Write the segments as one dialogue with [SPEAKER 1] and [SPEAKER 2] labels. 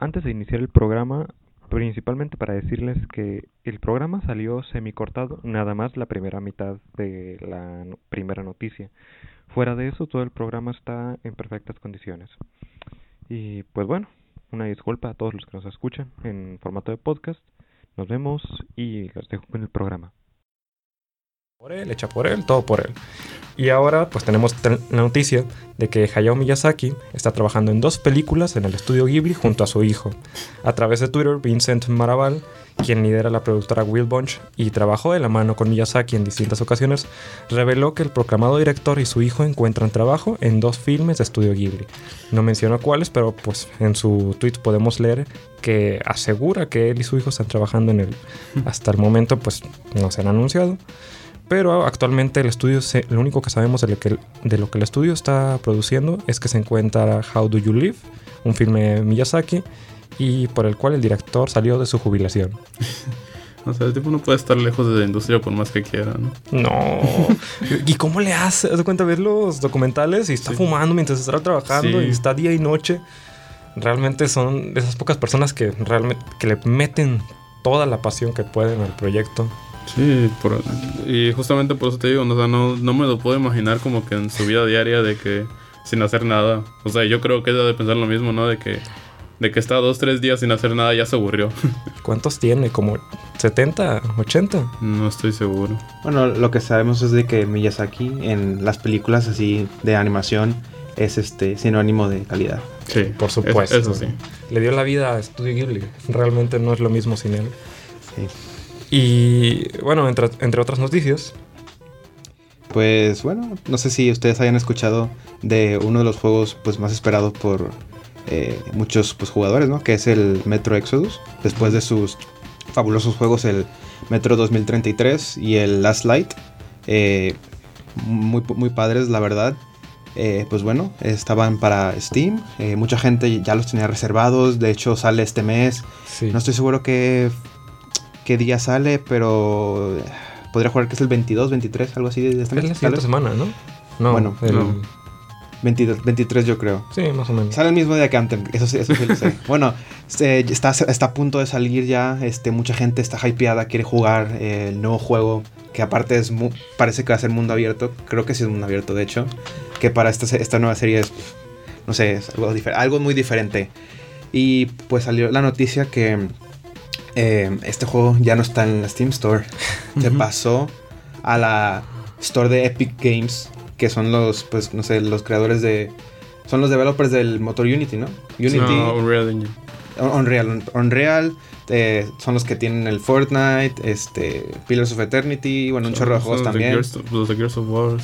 [SPEAKER 1] antes de iniciar el programa, principalmente para decirles que el programa salió semicortado, nada más la primera mitad de la primera noticia. Fuera de eso, todo el programa está en perfectas condiciones. Y pues bueno, una disculpa a todos los que nos escuchan en formato de podcast. Nos vemos y los dejo con el programa
[SPEAKER 2] por él, hecha por él, todo por él. Y ahora pues tenemos la noticia de que Hayao Miyazaki está trabajando en dos películas en el estudio Ghibli junto a su hijo. A través de Twitter, Vincent Maraval, quien lidera la productora Will Bunch y trabajó de la mano con Miyazaki en distintas ocasiones, reveló que el proclamado director y su hijo encuentran trabajo en dos filmes de estudio Ghibli. No mencionó cuáles, pero pues en su tweet podemos leer que asegura que él y su hijo están trabajando en él. Hasta el momento pues no se han anunciado. Pero actualmente el estudio, lo único que sabemos de lo que, de lo que el estudio está produciendo es que se encuentra How Do You Live, un filme de Miyazaki, y por el cual el director salió de su jubilación.
[SPEAKER 3] O sea, el tipo no puede estar lejos de la industria por más que quiera, ¿no?
[SPEAKER 2] No. ¿Y cómo le hace? ¿Te cuenta ver los documentales y está fumando mientras está trabajando y está día y noche? Realmente son de esas pocas personas que realmente que le meten toda la pasión que pueden al proyecto.
[SPEAKER 3] Sí, y justamente por eso te digo, no, no, me lo puedo imaginar como que en su vida diaria de que sin hacer nada. O sea, yo creo que ella de pensar lo mismo, ¿no? De que, de que está dos, tres días sin hacer nada ya se aburrió.
[SPEAKER 2] ¿Cuántos tiene? ¿Como 70, 80?
[SPEAKER 3] No estoy seguro.
[SPEAKER 4] Bueno, lo que sabemos es de que Miyazaki en las películas así de animación es este sinónimo de calidad.
[SPEAKER 2] Sí, por supuesto. eso sí. Le dio la vida a Studio Ghibli. Realmente no es lo mismo sin él. Sí. Y bueno, entre, entre otras noticias.
[SPEAKER 4] Pues bueno, no sé si ustedes hayan escuchado de uno de los juegos pues, más esperados por eh, muchos pues, jugadores, ¿no? Que es el Metro Exodus. Después de sus fabulosos juegos, el Metro 2033 y el Last Light. Eh, muy, muy padres, la verdad. Eh, pues bueno, estaban para Steam. mucha gente ya los tenía reservados. De hecho, sale este mes. No estoy seguro que qué día sale, pero podría jugar que es el 22, 23, algo así de
[SPEAKER 2] esta Es la semana, ¿no?
[SPEAKER 4] No, bueno, el... 22, 23 yo creo.
[SPEAKER 2] Sí, más o menos.
[SPEAKER 4] Sale el mismo día que Anthem, eso, eso sí lo sé. bueno, está, está a punto de salir ya, este, mucha gente está hypeada, quiere jugar el nuevo juego, que aparte es parece que va a ser mundo abierto, creo que sí es mundo abierto de hecho, que para esta, esta nueva serie es, no sé, es algo, algo muy diferente. Y pues salió la noticia que eh, este juego ya no está en la Steam Store. Se pasó a la Store de Epic Games, que son los, pues, no sé, los creadores de... Son los developers del motor Unity, ¿no? Unity.
[SPEAKER 3] No, Unreal
[SPEAKER 4] Unreal. Unreal. Eh, son los que tienen el Fortnite, este, Pillars of Eternity, bueno, un chorro de juegos también.
[SPEAKER 3] los de Gears of War.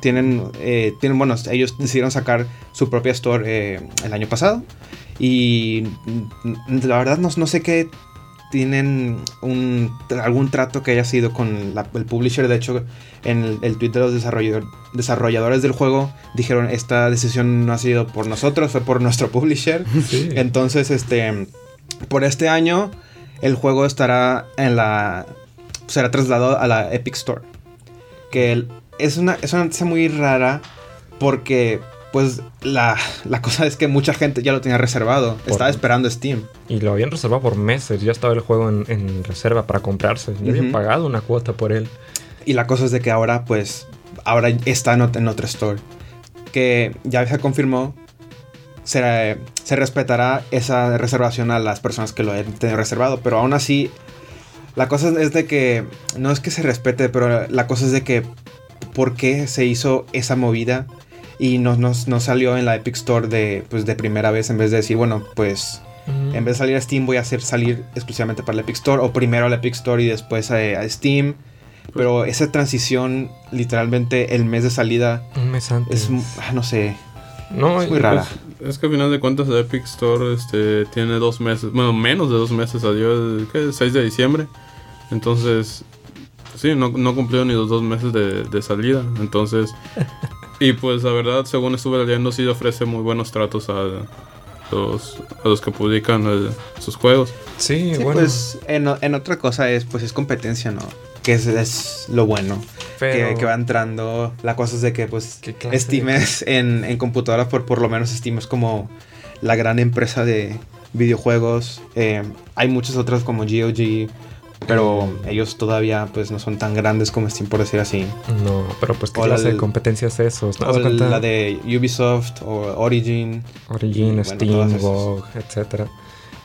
[SPEAKER 4] tienen, eh, tienen, bueno, ellos decidieron sacar su propia store el año pasado. Y la verdad no, no sé qué tienen un, algún trato que haya sido con el publisher. De hecho, en el, tweet de los desarrolladores del juego dijeron, esta decisión no ha sido por nosotros, fue por nuestro publisher. Entonces, este, por este año, el juego estará en la... será trasladado a la Epic Store. Que es una, es una noticia muy rara porque pues la, cosa es que mucha gente ya lo tenía reservado. Estaba esperando Steam.
[SPEAKER 2] Y lo habían reservado por meses. Ya estaba el juego en, reserva para comprarse. Ya habían pagado una cuota por él.
[SPEAKER 4] Y la cosa es de que ahora, pues, ahora está en, otro store. Que ya se confirmó. Se, se respetará esa reservación a las personas que lo hayan tenido reservado. Pero aún así, la cosa es de que. No es que se respete, pero la cosa es de que. ¿Por qué se hizo esa movida? Y nos, nos, salió en la Epic Store de, pues, de primera vez en vez de decir, bueno, pues en vez de salir a Steam voy a hacer salir exclusivamente para la Epic Store o primero a la Epic Store y después a, Steam. Pues Pero esa transición, literalmente el mes de salida.
[SPEAKER 2] Un mes antes.
[SPEAKER 4] Es, ah, no sé. No, es muy rara.
[SPEAKER 3] Es, que al final de cuentas la Epic Store este, tiene dos meses, bueno, menos de dos meses salió el, ¿qué? 6 de diciembre. Entonces, sí, no, no cumplió ni los dos meses de, de salida. Entonces, Y pues la verdad, según estuve leyendo, sí ofrece muy buenos tratos a los, a los que publican sus juegos.
[SPEAKER 4] Sí, bueno. Pues en, en, otra cosa es, pues es competencia, ¿no? Que es, es lo bueno. Que, que, va entrando. La cosa es de que, pues, estimes en, en computadoras, por, por lo menos estimes como la gran empresa de, videojuegos. Eh, hay muchas otras como GOG, pero ellos todavía pues no son tan grandes como Steam, por decir así.
[SPEAKER 2] No, pero pues qué
[SPEAKER 4] O la
[SPEAKER 2] clase de competencias esos. ¿no?
[SPEAKER 4] O la de Ubisoft o Origin.
[SPEAKER 2] Origin,
[SPEAKER 4] y, bueno,
[SPEAKER 2] Steam. GOG, etcétera.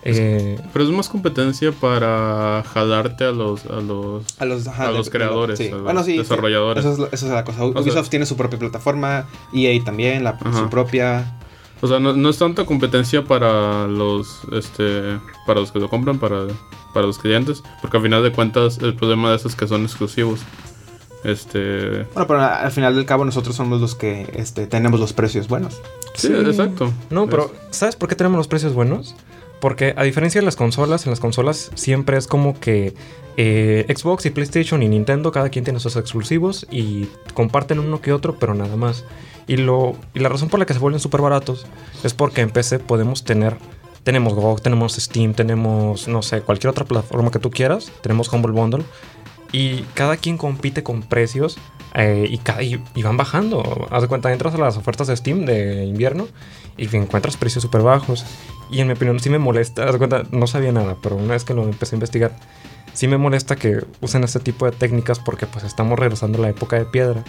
[SPEAKER 2] Eh,
[SPEAKER 3] Pero es más competencia para jalarte a los, a los
[SPEAKER 4] A los, ajá,
[SPEAKER 3] A los
[SPEAKER 4] de-
[SPEAKER 3] creadores,
[SPEAKER 4] sí.
[SPEAKER 3] a los
[SPEAKER 4] Bueno, sí,
[SPEAKER 3] desarrolladores.
[SPEAKER 4] Eso es, eso es la cosa.
[SPEAKER 3] sea-
[SPEAKER 4] Ubisoft tiene su propia plataforma, EA también, la, su propia.
[SPEAKER 3] O sea, no, no es tanta competencia para los este para los que lo compran, para, para los clientes, porque al final de cuentas el problema de eso es que son exclusivos. Este,
[SPEAKER 4] Bueno, pero al final del cabo nosotros somos los que este, tenemos los precios buenos.
[SPEAKER 3] sí, exacto.
[SPEAKER 2] No, pero ¿sabes por qué tenemos los precios buenos? Porque a diferencia de las consolas, en las consolas siempre es como que eh, Xbox y PlayStation y Nintendo, cada quien tiene sus exclusivos y comparten uno que otro, pero nada más. Y, lo, y la razón por la que se vuelven súper baratos es porque en PC podemos tener, tenemos GOG, tenemos Steam, tenemos, no sé, cualquier otra plataforma que tú quieras, tenemos Humble Bundle. Y cada quien compite con precios eh, y, y van bajando. Haz de cuenta, entras a las ofertas de Steam de invierno y encuentras precios súper bajos. Y en mi opinión sí me molesta. No sabía nada, pero una vez que lo empecé a investigar, sí me molesta que usen este tipo de técnicas porque pues estamos regresando a la época de piedra.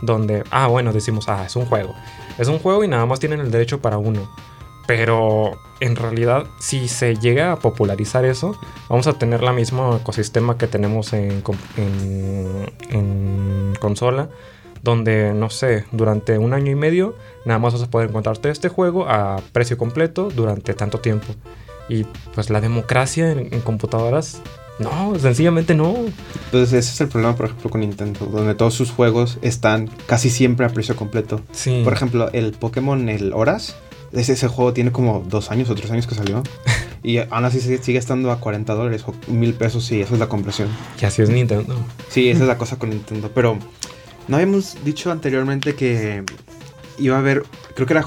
[SPEAKER 2] Donde, ah, bueno, decimos, ah, es un juego. Es un juego y nada más tienen el derecho para uno. Pero en realidad, si se llega a popularizar eso, vamos a tener la mismo ecosistema que tenemos en, en consola, donde, no sé, durante un año y medio, nada más vas a poder encontrarte este juego a precio completo durante tanto tiempo. Y pues la democracia en, en computadoras, no, sencillamente no.
[SPEAKER 4] Entonces ese es el problema, por ejemplo, con Nintendo, donde todos sus juegos están casi siempre a precio completo.
[SPEAKER 2] Sí.
[SPEAKER 4] Por ejemplo, el Pokémon, el Horas, ese, ese juego tiene como dos años o tres años que salió. Y aún así sigue, sigue estando a 40 dólares o mil pesos y esa es la compresión.
[SPEAKER 2] Y así es Nintendo.
[SPEAKER 4] Sí, esa es la cosa con Nintendo. Pero no habíamos dicho anteriormente que iba a haber, creo que era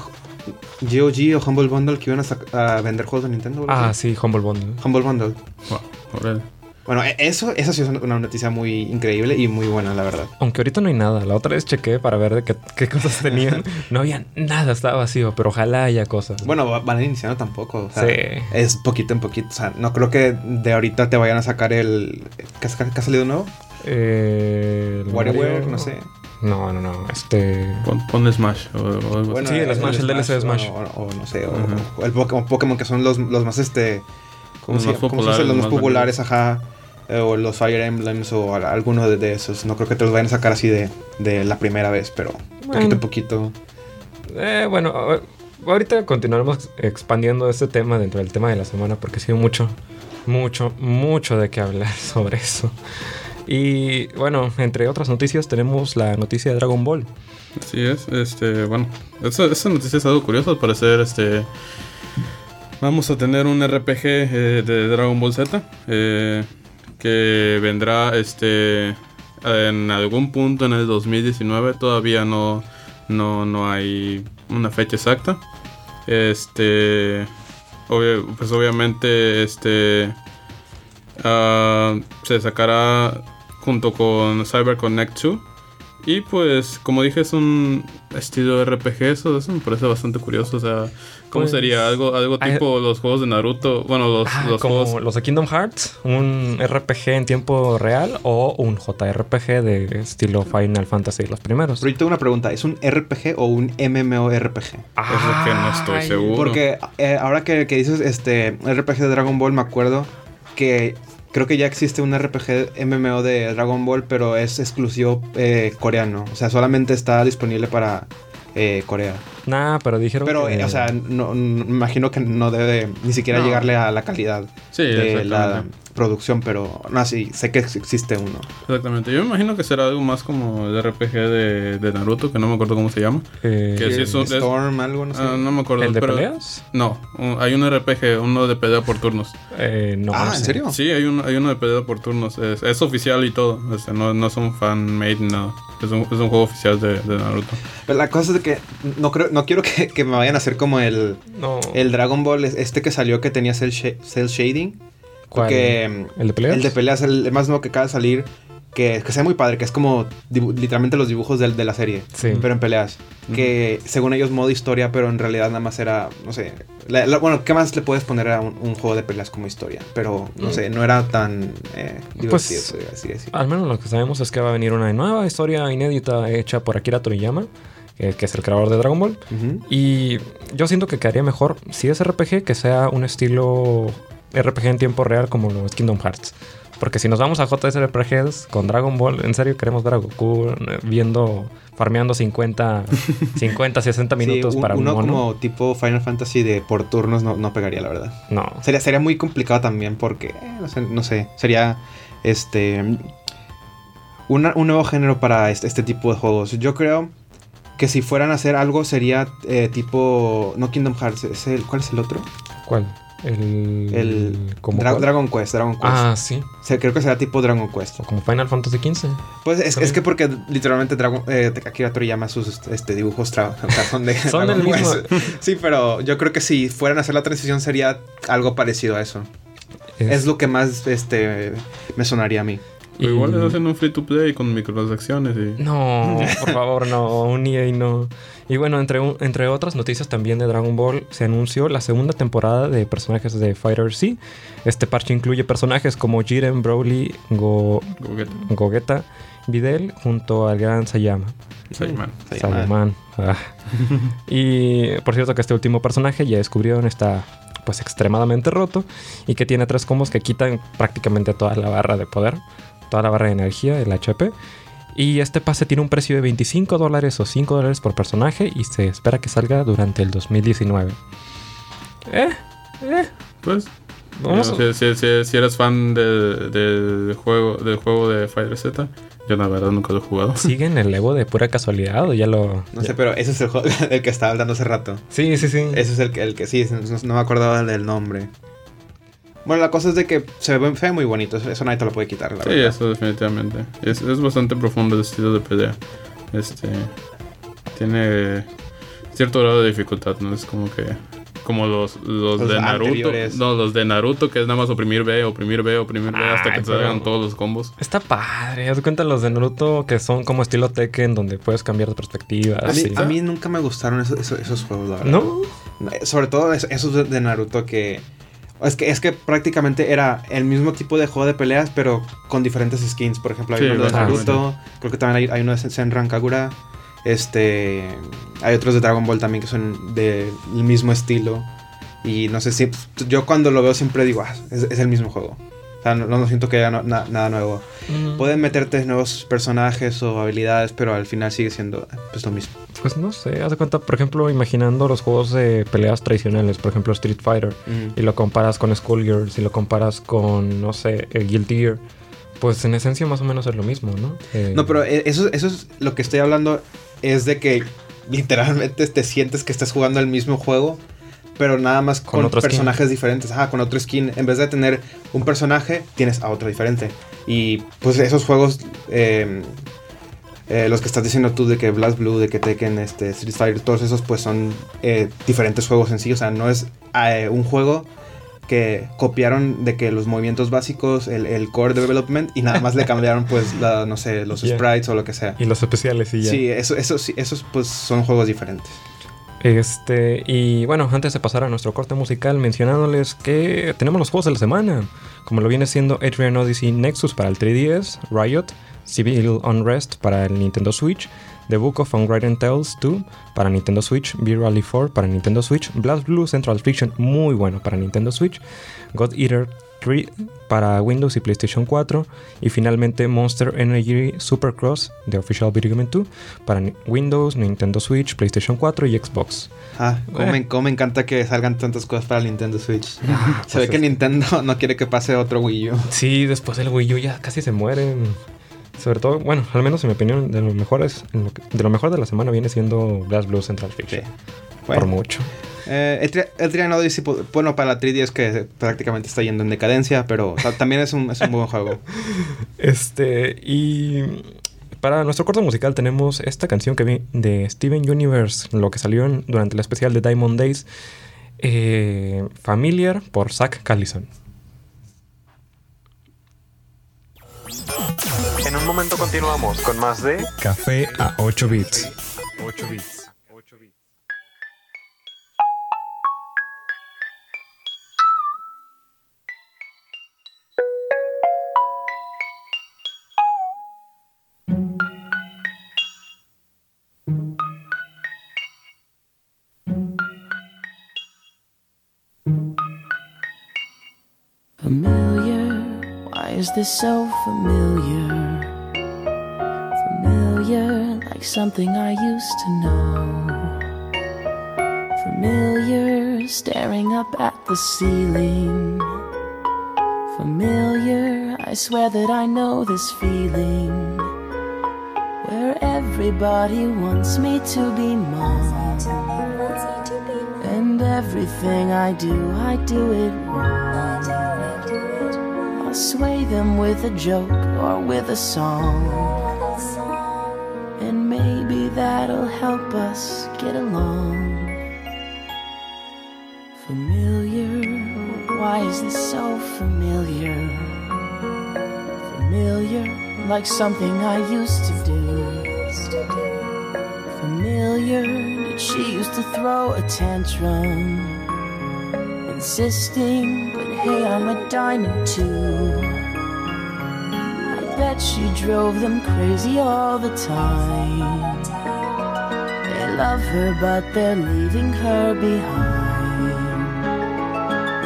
[SPEAKER 4] GOG o Humble Bundle que iban a, a vender juegos de Nintendo. ¿o algo
[SPEAKER 2] Ah, sí, Humble Bundle.
[SPEAKER 4] Humble Bundle.
[SPEAKER 3] Wow.
[SPEAKER 4] Bueno, e- eso, esa sí es una noticia muy increíble y muy buena, la verdad.
[SPEAKER 2] Aunque ahorita no hay nada. La otra vez chequé para ver de qué, qué cosas tenían. No había nada, estaba vacío, pero ojalá haya cosas.
[SPEAKER 4] Bueno, va- van iniciando tampoco. O sea,
[SPEAKER 2] Sí.
[SPEAKER 4] Es poquito en poquito. O sea, no creo que de ahorita te vayan a sacar el. ¿Qué, ha- qué ha salido nuevo?
[SPEAKER 2] Eh, el
[SPEAKER 4] WarioWare,
[SPEAKER 2] Mario-
[SPEAKER 4] no sé.
[SPEAKER 2] No, no, no. Este.
[SPEAKER 3] Pon, pon Smash o, o.
[SPEAKER 4] Bueno,
[SPEAKER 2] Sí, el Smash, el DLC de Smash.
[SPEAKER 4] O, o no sé, o, el Pokémon, Pokémon, que son los, los más este. ¿Cómo,
[SPEAKER 3] Los
[SPEAKER 4] se,
[SPEAKER 3] más
[SPEAKER 4] cómo se Los más
[SPEAKER 3] más
[SPEAKER 4] populares, ajá. Eh, o los Fire Emblems o a- alguno de, de esos. No creo que te los vayan a sacar así de, de la primera vez, pero poquito
[SPEAKER 2] Bueno.
[SPEAKER 4] a poquito.
[SPEAKER 2] Eh, bueno, ahorita continuaremos expandiendo este tema dentro del tema de la semana porque sí hay mucho, mucho, mucho de qué hablar sobre eso. Y bueno, entre otras noticias tenemos la noticia de Dragon Ball.
[SPEAKER 3] Así es, este, bueno, esa, noticia es algo curioso, al parecer, este, vamos a tener un RPG eh, de Dragon Ball Z, eh, que vendrá, este, en algún punto en el 2019, todavía no, no, no hay una fecha exacta, este, pues obviamente, este, ah, se sacará junto con Cyber Connect 2. Y pues, como dije, es un estilo RPG, eso, eso me parece bastante curioso. O sea, ¿cómo
[SPEAKER 2] Pues,
[SPEAKER 3] sería? Algo, algo tipo los juegos de Naruto. Bueno, los,
[SPEAKER 2] Ah,
[SPEAKER 3] los
[SPEAKER 2] como
[SPEAKER 3] juegos.
[SPEAKER 2] los de Kingdom Hearts, un RPG en tiempo real o un JRPG de estilo Final Fantasy, los primeros.
[SPEAKER 4] Pero yo tengo una pregunta: ¿es un RPG o un MMORPG?
[SPEAKER 3] Es lo que no estoy
[SPEAKER 2] Ay,
[SPEAKER 3] seguro.
[SPEAKER 4] Porque eh, ahora que, que dices este RPG de Dragon Ball, me acuerdo que creo que ya existe un RPG MMO de Dragon Ball, pero es exclusivo eh, coreano. O sea, solamente está disponible para eh, Corea.
[SPEAKER 2] Nah, pero dijeron
[SPEAKER 4] Pero,
[SPEAKER 2] que...
[SPEAKER 4] eh, o sea, no, no- me imagino que no debe ni siquiera
[SPEAKER 3] No.
[SPEAKER 4] llegarle a la calidad
[SPEAKER 3] Sí,
[SPEAKER 4] de la. Producción, pero no, sí, sé que ex- existe uno.
[SPEAKER 3] Exactamente. Yo me imagino que será algo más como el RPG de, de Naruto, que no me acuerdo cómo se llama.
[SPEAKER 2] eh,
[SPEAKER 3] que sí es un- es-
[SPEAKER 4] Storm, algo, no sé.
[SPEAKER 3] Ah, no me acuerdo.
[SPEAKER 2] ¿El de
[SPEAKER 3] pero-
[SPEAKER 2] peleas?
[SPEAKER 3] No, un- hay un RPG, uno de pelea por turnos.
[SPEAKER 2] Eh, no,
[SPEAKER 4] ah,
[SPEAKER 2] no
[SPEAKER 4] ¿en serio?
[SPEAKER 3] Sí, hay, un, hay uno de pelea por turnos. Es, es oficial y todo. O sea, no, no es un fan-made, no. Es un, es un juego oficial de, de Naruto.
[SPEAKER 4] Pero la cosa es de que no creo, no quiero que, que me vayan a hacer como el,
[SPEAKER 2] No.
[SPEAKER 4] el Dragon Ball este que salió que tenía cel, cel shading.
[SPEAKER 2] ¿Cuál?
[SPEAKER 4] Porque
[SPEAKER 2] ¿El de peleas?
[SPEAKER 4] el de peleas, el, más nuevo que acaba de salir, que, que sea muy padre, que es como literalmente los dibujos del- de, la serie,
[SPEAKER 2] Sí.
[SPEAKER 4] pero en peleas. Que según ellos modo historia, pero en realidad nada más era, no sé, la- la- bueno, ¿qué más le puedes poner a un, un juego de peleas como historia? Pero, no sé, no era tan eh, divertido,
[SPEAKER 2] Pues,
[SPEAKER 4] así decir.
[SPEAKER 2] Al menos lo que sabemos es que va a venir una nueva historia inédita hecha por Akira Toriyama, eh, que es el creador de Dragon Ball. Y yo siento que quedaría mejor, si es RPG, que sea un estilo RPG en tiempo real como lo es Kingdom Hearts. Porque si nos vamos a JSRPGs con Dragon Ball, en serio queremos ver a Goku eh, viendo, farmeando 50, 50 60
[SPEAKER 4] Sí,
[SPEAKER 2] minutos
[SPEAKER 4] un-
[SPEAKER 2] para un
[SPEAKER 4] uno
[SPEAKER 2] mono.
[SPEAKER 4] como tipo Final Fantasy de por turnos no, no pegaría, la verdad.
[SPEAKER 2] No.
[SPEAKER 4] Sería, sería muy complicado también porque, eh, no, sé, no sé, sería este una- un nuevo género para este, este tipo de juegos. Yo creo que si fueran a hacer algo sería eh, tipo, no Kingdom Hearts, es el, ¿cuál es el otro?
[SPEAKER 2] ¿Cuál? El.
[SPEAKER 4] El
[SPEAKER 2] ¿cómo
[SPEAKER 4] Dra-
[SPEAKER 2] cuál?
[SPEAKER 4] Dragon Quest, Dragon Quest.
[SPEAKER 2] Ah, sí.
[SPEAKER 4] O sea, creo que será tipo Dragon Quest.
[SPEAKER 2] O como Final Fantasy XV.
[SPEAKER 4] Pues es, es que porque literalmente Dragon, eh, Akira Toriyama sus este, dibujos son de
[SPEAKER 2] Son
[SPEAKER 4] Dragon
[SPEAKER 2] del mismo-
[SPEAKER 4] Quest. Sí, pero yo creo que si fueran a hacer la transición sería algo parecido a eso. Es lo que más este me sonaría a mí.
[SPEAKER 3] Pero igual les hacen un free to play con microtransacciones y...
[SPEAKER 2] No, por favor, no, un EA no. Y bueno, entre, entre otras noticias también de Dragon Ball, se anunció la segunda temporada de personajes de Fighter Z. Este parche incluye personajes como Jiren, Broly, Go,
[SPEAKER 3] Gogeta.
[SPEAKER 2] Gogeta, Videl, junto al gran Sayama. Sayaman. Ah. y por cierto que este último personaje ya descubrieron está pues extremadamente roto y que tiene tres combos que quitan prácticamente toda la barra de poder, toda la barra de energía, el HP. Y este pase tiene un precio de 25 dólares o 5 dólares por personaje y se espera que salga durante el 2019. Eh, eh,
[SPEAKER 3] Pues,
[SPEAKER 2] vamos a-
[SPEAKER 3] si, si- si- eres fan de- del juego, del juego de Fighter Z, yo la verdad nunca lo he jugado.
[SPEAKER 2] ¿Siguen el Evo de pura casualidad o ya lo...?
[SPEAKER 4] No
[SPEAKER 2] ya-
[SPEAKER 4] sé, pero ese es el juego del que estaba hablando hace rato.
[SPEAKER 2] Sí, sí, sí.
[SPEAKER 4] Ese es el que, el que sí, no, no me acordaba del nombre. Bueno, la cosa es de que se ve, se ve muy bonito. Eso, eso nadie te lo puede quitar, la
[SPEAKER 3] Sí,
[SPEAKER 4] verdad.
[SPEAKER 3] eso definitivamente. Es, es bastante profundo el estilo de pelea. Este tiene cierto grado de dificultad, no es como que como los, los,
[SPEAKER 4] Los
[SPEAKER 3] de Naruto,
[SPEAKER 4] anteriores.
[SPEAKER 3] no, los de Naruto que es nada más oprimir B, oprimir B, oprimir B hasta que te salgan todos los combos.
[SPEAKER 2] Está padre. Haz de cuenta los de Naruto que son como estilo Tekken, donde puedes cambiar de perspectiva.
[SPEAKER 4] A mí,
[SPEAKER 2] sí.
[SPEAKER 4] a mí nunca me gustaron esos, esos, esos juegos, la verdad.
[SPEAKER 2] ¿No?
[SPEAKER 4] Sobre todo es- esos de Naruto que... Es que, es que prácticamente era el mismo tipo de juego de peleas, pero con diferentes skins. Por ejemplo, hay
[SPEAKER 3] Sí,
[SPEAKER 4] uno de. Naruto, creo que también hay, hay uno de Senran Kagura. Este, hay otros de Dragon Ball también que son del mismo estilo. Y no sé si yo cuando lo veo siempre digo, ah, es, es el mismo juego. Sea, no, no siento que haya no- na- nada nuevo. Pueden meterte nuevos personajes o habilidades, pero al final sigue siendo eh, pues lo mismo.
[SPEAKER 2] Pues no sé. Haz de cuenta, por ejemplo, imaginando los juegos de peleas tradicionales, por ejemplo Street Fighter, y lo comparas con Skullgirls, y lo comparas con, no sé, el Guilty Gear, pues en esencia más o menos es lo mismo, ¿no? Eh,
[SPEAKER 4] No, pero eh, eso, eso es lo que estoy hablando. Es de que literalmente te sientes que estás jugando el mismo juego, pero nada más
[SPEAKER 2] Con
[SPEAKER 4] con,
[SPEAKER 2] otro skin.
[SPEAKER 4] personajes diferentes. Ajá, con otro skin. En vez de tener un personaje, tienes a otro diferente. Y pues esos juegos, eh, eh, los que estás diciendo tú de que Blast Blue, de que Tekken, este, Street Fighter, todos esos pues son eh, diferentes juegos en sí. O sea, no es eh, un juego que copiaron de que los movimientos básicos, el, el core development, y nada más le cambiaron pues, la, no sé, los sprites o lo que sea.
[SPEAKER 2] Y los especiales y ya.
[SPEAKER 4] Sí, eso, eso, sí, esos pues son juegos diferentes.
[SPEAKER 2] Este, y bueno, antes de pasar a nuestro corte musical, mencionándoles que tenemos los juegos de la semana, como lo viene siendo Adrian Odyssey Nexus para el 3DS, Riot, Civil Unrest para el Nintendo Switch, The Book of Unwritten Tales 2 para Nintendo Switch, Beer Rally 4 para Nintendo Switch, Blast Blue Central Fiction muy bueno para Nintendo Switch, God Eater 3 para Windows y PlayStation 4 y finalmente Monster Energy Supercross de Official Video Game 2 para Windows, Nintendo Switch, PlayStation 4 y Xbox.
[SPEAKER 4] Ah, cómo,
[SPEAKER 2] Eh.
[SPEAKER 4] me, cómo me encanta que salgan tantas cosas para Nintendo Switch. Se
[SPEAKER 2] pues
[SPEAKER 4] ve que Nintendo no quiere que pase otro Wii U.
[SPEAKER 2] Sí, después del Wii U ya casi se mueren. Sobre todo, bueno, al menos en mi opinión, de lo mejor, es, en lo que- de, lo mejor de la semana viene siendo Blast Blue Central
[SPEAKER 4] Sí.
[SPEAKER 2] Fiction.
[SPEAKER 4] Bueno,
[SPEAKER 2] Por mucho.
[SPEAKER 4] Eh, el, tri- el Trian Odyssey, po- bueno, para la 3DS que prácticamente está yendo en decadencia, pero o sea, también es un, es un buen juego.
[SPEAKER 2] Este, y para nuestro corto musical tenemos esta canción que vi de Steven Universe, lo que salió en- durante el especial de Diamond Days, eh, Familiar por Zach Callison.
[SPEAKER 5] En un
[SPEAKER 1] un momento continuamos con más de
[SPEAKER 2] Café a 8 bits.
[SPEAKER 1] 8 bits.
[SPEAKER 5] Is this so familiar? Familiar, like something I used to know. Familiar, staring up at the ceiling. Familiar, I swear that I know this feeling. Where everybody wants me to be mom. And everything I do, I do it wrong. Them with a joke or with a song. And maybe that'll help us get along. Familiar, why is this so familiar? Familiar, like something I used to do. Familiar that she used to throw a tantrum, insisting, but hey, I'm a diamond too. Bet she drove them crazy all the time. They love her, but they're leaving her behind.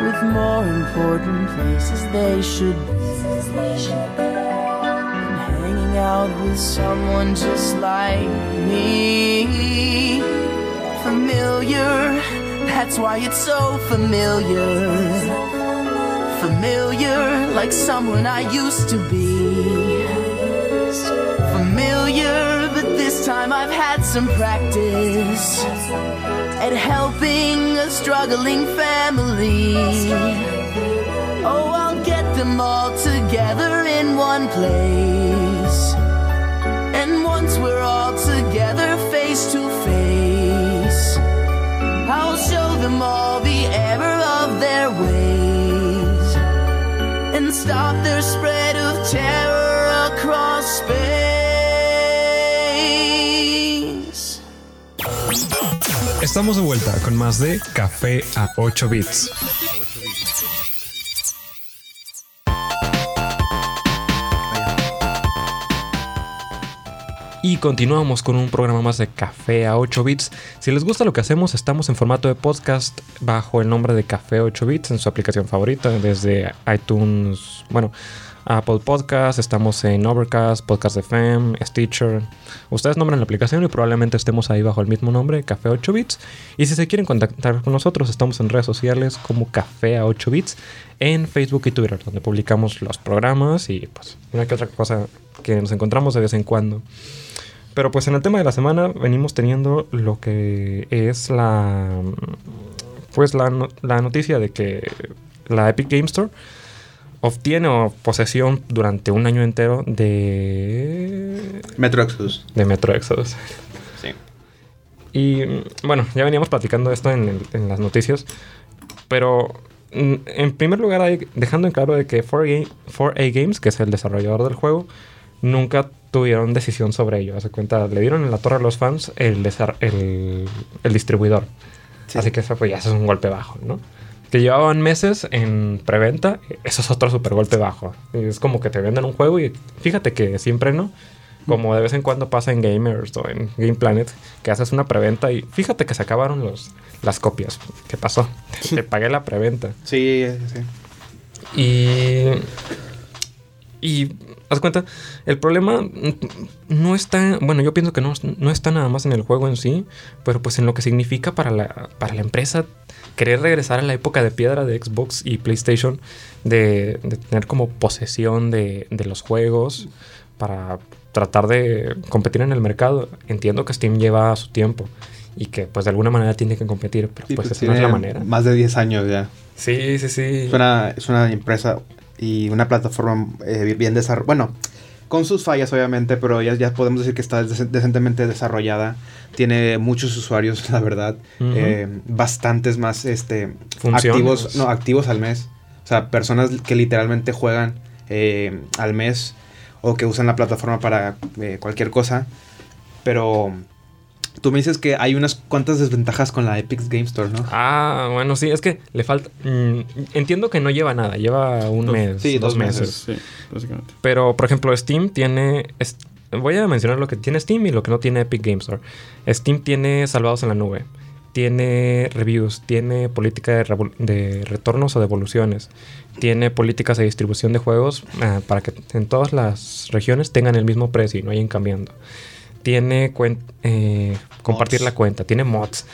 [SPEAKER 5] With more important places they should be. And hanging out with someone just like me. Familiar, that's why it's so familiar. Familiar, like someone I used to be. Familiar, but this time I've had some practice at helping a struggling family. Oh, I'll get them all together in one place. And once we're all together face to face, I'll show them all the error of their ways and stop their spread of terror across space.
[SPEAKER 2] Estamos de vuelta con más de Café a 8 bits. Y continuamos con un programa más de Café a 8 bits. Si les gusta lo que hacemos, estamos en formato de podcast bajo el nombre de Café 8 bits en su aplicación favorita, desde iTunes, bueno, Apple Podcast, estamos en Overcast, Podcast FM, Stitcher. Ustedes nombran la aplicación y probablemente estemos ahí bajo el mismo nombre, Café 8 bits. Y si se quieren contactar con nosotros, estamos en redes sociales como Café a 8 bits en Facebook y Twitter, donde publicamos los programas y pues una que otra cosa que nos encontramos de vez en cuando. Pero pues en el tema de la semana venimos teniendo lo que es la pues la, la noticia de que la Epic Game Store obtiene o posesión durante un año entero de
[SPEAKER 4] Metro Exodus.
[SPEAKER 2] de Metro Exodus.
[SPEAKER 4] Sí.
[SPEAKER 2] Y mm, bueno, ya veníamos platicando esto en, el- en las noticias, pero mm, en primer lugar, dejando en claro de que 4A, 4A Games, que es el desarrollador del juego, nunca tuvieron decisión sobre ello. Hace cuenta, le dieron en la torre a los fans el, el, el distribuidor.
[SPEAKER 4] Sí.
[SPEAKER 2] Así que eso, pues, ya eso es un golpe bajo, ¿no? Que llevaban meses en preventa, eso es otro super golpe bajo. Es como que te venden un juego y fíjate que siempre no. Como de vez en cuando pasa en Gamers o en Game Planet, que haces una preventa y fíjate que se acabaron los, las copias. ¿Qué pasó? Te pagué la preventa.
[SPEAKER 4] Sí, sí.
[SPEAKER 2] Y. Y. Haz cuenta, el problema no está. Bueno, yo pienso que no, no está nada más en el juego en sí, pero pues en lo que significa para la, para la empresa querer regresar a la época de piedra de Xbox y PlayStation, de, de tener como posesión de, de los juegos para tratar de competir en el mercado. Entiendo que Steam lleva su tiempo y que pues de alguna manera tiene que competir, pero
[SPEAKER 4] Sí,
[SPEAKER 2] pues,
[SPEAKER 4] pues
[SPEAKER 2] esa no es la manera.
[SPEAKER 4] Más de 10 años ya.
[SPEAKER 2] Sí, sí, sí.
[SPEAKER 4] Es una, es una empresa y una plataforma eh, bien desarrollada. Bueno, con sus fallas obviamente, pero ya, ya podemos decir que está dec- decentemente desarrollada. Tiene muchos usuarios, la verdad. Eh, bastantes más este,
[SPEAKER 2] Funciones.
[SPEAKER 4] activos, no, activos al mes. O sea, personas que literalmente juegan eh, al mes. o que usan la plataforma para eh, cualquier cosa. Pero tú me dices que hay unas cuantas desventajas con la Epic Game Store, ¿no?
[SPEAKER 2] Ah, bueno, sí, es que le falta... mm, entiendo que no lleva nada, lleva un
[SPEAKER 3] Dos-
[SPEAKER 2] mes,
[SPEAKER 4] sí,
[SPEAKER 2] dos
[SPEAKER 4] dos meses.
[SPEAKER 2] meses.
[SPEAKER 3] Sí, básicamente.
[SPEAKER 2] Pero, por ejemplo, Steam tiene... es- voy a mencionar lo que tiene Steam y lo que no tiene Epic Game Store. Steam tiene salvados en la nube. Tiene reviews, tiene política de, retornos o devoluciones, tiene políticas de distribución de juegos ah, para que en todas las regiones tengan el mismo precio y no vayan cambiando. Tiene cuen- eh, compartir
[SPEAKER 4] Mods.
[SPEAKER 2] la cuenta, tiene mods,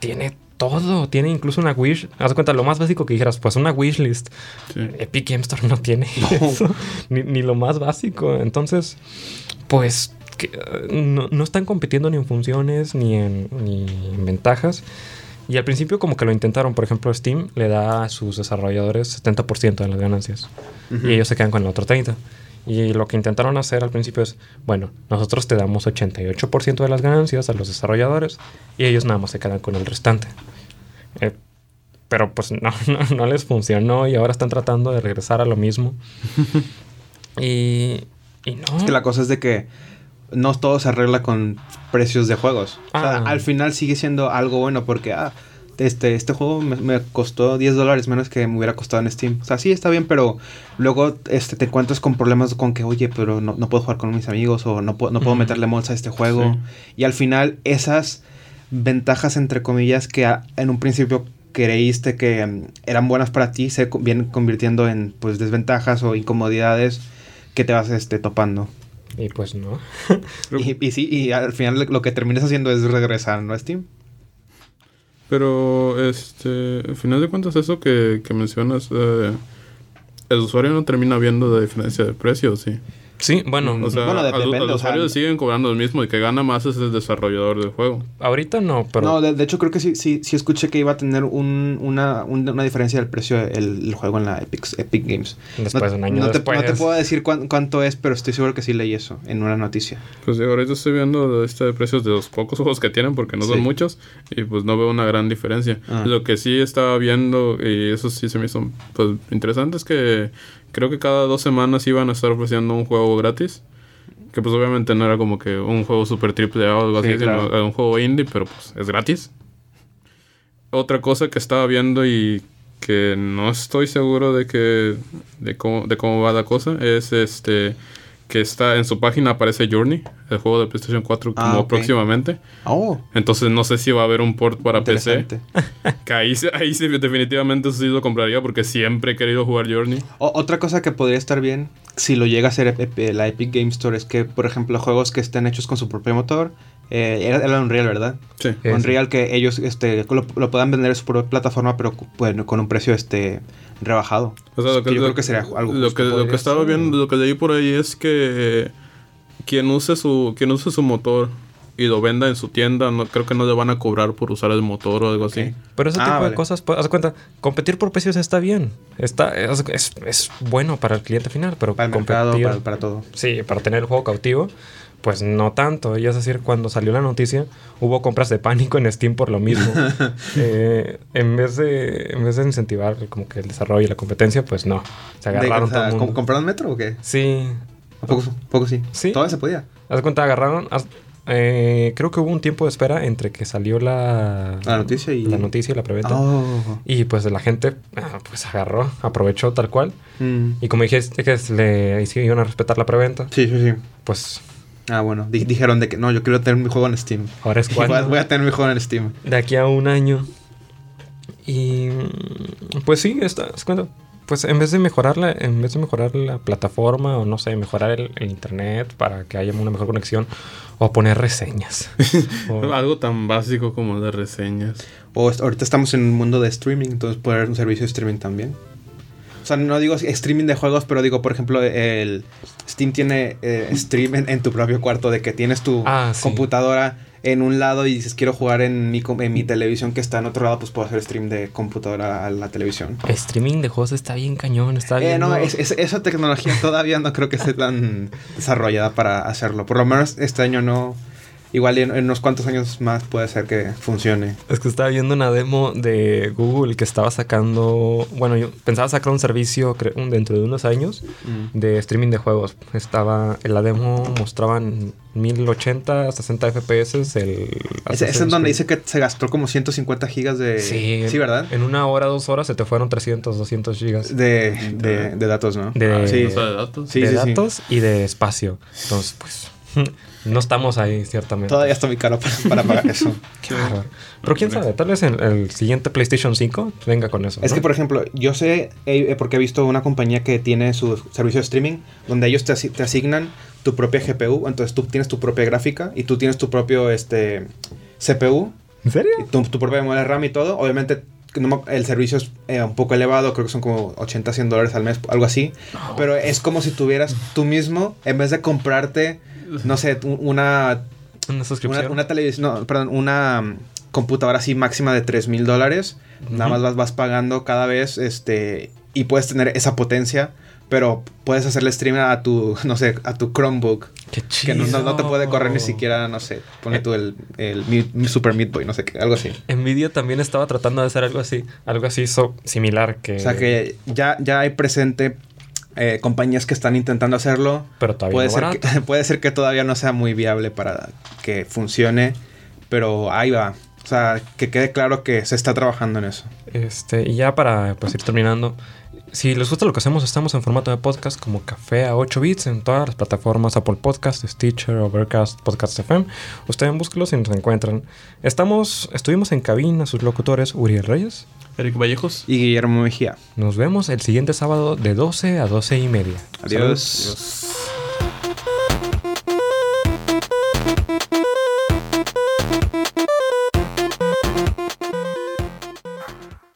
[SPEAKER 2] tiene todo, tiene incluso una wish. Haz cuenta, lo más básico que dijeras, pues una wishlist.
[SPEAKER 3] Sí.
[SPEAKER 2] Epic Game Store no tiene eso, ni, ni lo más básico. Entonces, pues que, no, no están compitiendo ni en funciones ni en, ni en ventajas. Y al principio como que lo intentaron, por ejemplo, Steam le da a sus desarrolladores 70% de las ganancias y ellos se quedan con el otro 30%. Y lo que intentaron hacer al principio es, bueno, nosotros te damos 88% de las ganancias a los desarrolladores y ellos nada más se quedan con el restante. Eh, pero pues no, no, no les funcionó y ahora están tratando de regresar a lo mismo. y, y no.
[SPEAKER 4] Es que la cosa es de que no todo se arregla con precios de juegos. O sea,
[SPEAKER 2] Ah.
[SPEAKER 4] al final sigue siendo algo bueno porque, ah, este, este juego me, me costó 10 dólares menos que me hubiera costado en Steam. O sea, sí, está bien, pero luego este, te encuentras con problemas con que, oye, pero no, no puedo jugar con mis amigos o no, puedo- no puedo meterle mods a este juego.
[SPEAKER 3] Sí.
[SPEAKER 4] Y al final esas ventajas, entre comillas, que a- en un principio creíste que mm, eran buenas para ti, se vienen convirtiendo en pues desventajas o incomodidades que te vas este, topando.
[SPEAKER 2] Y pues no.
[SPEAKER 4] Y, y sí, y al final lo que terminas haciendo es regresar, ¿no, Steam?
[SPEAKER 3] Pero, este, al final de cuentas, eso que, que mencionas, eh, el usuario no termina viendo la diferencia de precios, sí.
[SPEAKER 2] Sí, bueno,
[SPEAKER 3] O sea,
[SPEAKER 4] Bueno, depende,
[SPEAKER 3] al
[SPEAKER 4] o sea,
[SPEAKER 3] usuario siguen cobrando lo mismo y que gana más es el desarrollador del juego.
[SPEAKER 2] ahorita no, pero
[SPEAKER 4] no, de, de hecho creo que sí, sí, sí escuché que iba a tener un, una, un- una diferencia del precio el, el juego en la Epic, Epic Games.
[SPEAKER 2] después
[SPEAKER 4] no,
[SPEAKER 2] de un año
[SPEAKER 4] no te,
[SPEAKER 2] después.
[SPEAKER 4] no te puedo decir cuán- cuánto es, pero estoy seguro que sí leí eso en una noticia.
[SPEAKER 3] Pues digo, ahorita estoy viendo la lista de precios de los pocos juegos que tienen, porque no
[SPEAKER 4] Sí.
[SPEAKER 3] son muchos, y pues no veo una gran diferencia.
[SPEAKER 4] Ah.
[SPEAKER 3] Lo que sí estaba viendo, y eso sí se me hizo pues, interesante, es que creo que cada dos semanas iban a estar ofreciendo un juego gratis. Que pues obviamente no era como que un juego super triple A o algo
[SPEAKER 4] Sí,
[SPEAKER 3] así, sino
[SPEAKER 4] claro.
[SPEAKER 3] un juego indie, pero pues es gratis. Otra cosa que estaba viendo y que no estoy seguro de que de cómo, de cómo va la cosa es este que está en su página aparece Journey, el juego de PlayStation 4
[SPEAKER 4] Ah,
[SPEAKER 3] como próximamente.
[SPEAKER 4] Oh,
[SPEAKER 3] Entonces no sé si va a haber un port para PC. Que ahí, sí- ahí sí definitivamente eso sí lo compraría porque siempre he querido jugar Journey.
[SPEAKER 4] O- otra cosa que podría estar bien, si lo llega a hacer Ep- la Epic Game Store, es que, por ejemplo, juegos que estén hechos con su propio motor, eh, era, era Unreal, ¿verdad?
[SPEAKER 3] Sí.
[SPEAKER 2] Sí,
[SPEAKER 4] Unreal que ellos este, lo, lo puedan vender en su propia plataforma, pero bueno, con un precio este rebajado.
[SPEAKER 3] O sea, lo que,
[SPEAKER 4] yo
[SPEAKER 3] lo-
[SPEAKER 4] creo que sería algo
[SPEAKER 3] lo que, lo
[SPEAKER 4] podría
[SPEAKER 3] que estaba
[SPEAKER 4] ser.
[SPEAKER 3] viendo, lo que leí por ahí es que quien use su quien use su motor y lo venda en su tienda, no creo que no le van a cobrar por usar el motor o algo así.
[SPEAKER 2] Pero ese
[SPEAKER 4] Ah,
[SPEAKER 2] tipo
[SPEAKER 4] vale.
[SPEAKER 2] de cosas, pues, haz cuenta, competir por precios está bien. Está, es, es- es bueno para el cliente final, pero
[SPEAKER 4] Para el mercado, para, para todo.
[SPEAKER 2] Sí, para tener el juego cautivo, pues no tanto. Y es decir, cuando salió la noticia, hubo compras de pánico en Steam por lo mismo. Eh, en, vez de, en vez de incentivar como que el desarrollo y la competencia, pues no. Se
[SPEAKER 4] De-
[SPEAKER 2] agarraron
[SPEAKER 4] o sea,
[SPEAKER 2] todo mundo.
[SPEAKER 4] ¿com- ¿Compraron metro o qué?
[SPEAKER 2] Sí.
[SPEAKER 4] ¿A poco, poco sí?
[SPEAKER 2] Sí.
[SPEAKER 4] Todavía se podía.
[SPEAKER 2] Haz de cuenta, agarraron... haz- eh, creo que hubo un tiempo de espera entre que salió la...
[SPEAKER 4] La noticia y-
[SPEAKER 2] La noticia y la preventa.
[SPEAKER 4] Oh.
[SPEAKER 2] Y pues la gente ah, pues agarró, aprovechó tal cual.
[SPEAKER 4] Mm.
[SPEAKER 2] Y como dijiste que le hicieron a respetar la preventa,
[SPEAKER 4] Sí, sí, sí.
[SPEAKER 2] pues
[SPEAKER 4] Ah, bueno. Di- dijeron de que no, yo quiero tener mi juego en Steam.
[SPEAKER 2] ahora es cuando.
[SPEAKER 4] voy a tener mi juego en Steam.
[SPEAKER 2] de aquí a un año. Y pues sí, está, es cuando- pues en vez de mejorarla, en vez de mejorar la plataforma o no sé, mejorar el, el internet para que haya una mejor conexión o poner reseñas. O-
[SPEAKER 3] Algo tan básico como de reseñas.
[SPEAKER 4] O ahorita estamos en un mundo de streaming, entonces puede haber un servicio de streaming también. O sea, no digo streaming de juegos, pero digo, por ejemplo, el Steam tiene eh, stream en, en tu propio cuarto, de que tienes tu
[SPEAKER 2] Ah, sí.
[SPEAKER 4] computadora en un lado y dices quiero jugar en mi, en mi televisión que está en otro lado, pues puedo hacer stream de computadora a la televisión.
[SPEAKER 2] streaming de juegos está bien cañón, está
[SPEAKER 4] Eh,
[SPEAKER 2] bien.
[SPEAKER 4] no, es- es- esa tecnología todavía no creo que esté tan desarrollada para hacerlo. Por lo menos este año no, igual en, en unos cuantos años más puede ser que funcione.
[SPEAKER 2] Es que estaba viendo una demo de Google que estaba sacando. Bueno, yo pensaba sacar un servicio dentro de unos años
[SPEAKER 4] Mm.
[SPEAKER 2] de streaming de juegos. Estaba. En la demo mostraban 1080, 60 FPS. El
[SPEAKER 4] Ese, es donde dice que se gastó como 150 gigas de...
[SPEAKER 2] Sí,
[SPEAKER 4] Sí, ¿verdad?
[SPEAKER 2] En una hora, dos horas se te fueron 300, 200 gigas
[SPEAKER 4] De, de, de datos, ¿no?
[SPEAKER 2] De-
[SPEAKER 3] Ah,
[SPEAKER 4] sí.
[SPEAKER 3] de datos.
[SPEAKER 4] Sí,
[SPEAKER 2] de
[SPEAKER 4] sí, sí.
[SPEAKER 2] datos y de espacio. Entonces, pues. No estamos ahí, ciertamente.
[SPEAKER 4] Todavía está muy caro para, para pagar eso.
[SPEAKER 2] Qué bárbaro. Pero quién sabe, tal vez en el siguiente PlayStation 5 venga con eso.
[SPEAKER 4] Es
[SPEAKER 2] ¿no?
[SPEAKER 4] que, por ejemplo, yo sé, eh, porque he visto una compañía que tiene su servicio de streaming, donde ellos te, asi- te asignan tu propia GPU, entonces tú tienes tu propia gráfica y tú tienes tu propio este, CPU,
[SPEAKER 2] ¿En serio?
[SPEAKER 4] y tu, tu propia memoria RAM y todo. Obviamente, el servicio es eh, un poco elevado, creo que son como 80, 100 dólares al mes, algo así. Pero es como si tuvieras tú mismo, en vez de comprarte, no sé, un- una
[SPEAKER 2] Una suscripción.
[SPEAKER 4] una, una televisión, no, perdón, una mm, computadora así máxima de 3 mil dólares. Nada más vas, vas pagando cada vez, este, y puedes tener esa potencia, pero puedes hacerle stream a tu, no sé, a tu Chromebook,
[SPEAKER 2] Qué
[SPEAKER 4] que
[SPEAKER 2] chido.
[SPEAKER 4] no, no- no te puede correr ni siquiera, no sé, pone tú el, el Super Meat Boy, no sé qué, algo así.
[SPEAKER 2] Nvidia también estaba tratando de hacer algo así, algo así so- similar que...
[SPEAKER 4] O sea que ya, ya hay presente eh, compañías que están intentando hacerlo.
[SPEAKER 2] Pero todavía
[SPEAKER 4] Puede
[SPEAKER 2] no
[SPEAKER 4] ser,
[SPEAKER 2] barato.
[SPEAKER 4] que, puede ser que todavía no sea muy viable para que funcione, pero ahí va. O sea, que quede claro que se está trabajando en eso.
[SPEAKER 2] Este, y ya para pues, ir terminando, si les gusta lo que hacemos, estamos en formato de podcast como Café a 8 bits en todas las plataformas Apple Podcast, Stitcher, Overcast, Podcast FM. Ustedes búsquenlos y nos encuentran. Estamos, estuvimos en cabina, sus locutores Uriel Reyes.
[SPEAKER 3] Eric Vallejos.
[SPEAKER 4] Y Guillermo Mejía.
[SPEAKER 2] Nos vemos el siguiente sábado de 12 a 12 y media.
[SPEAKER 4] Adiós.
[SPEAKER 3] Adiós.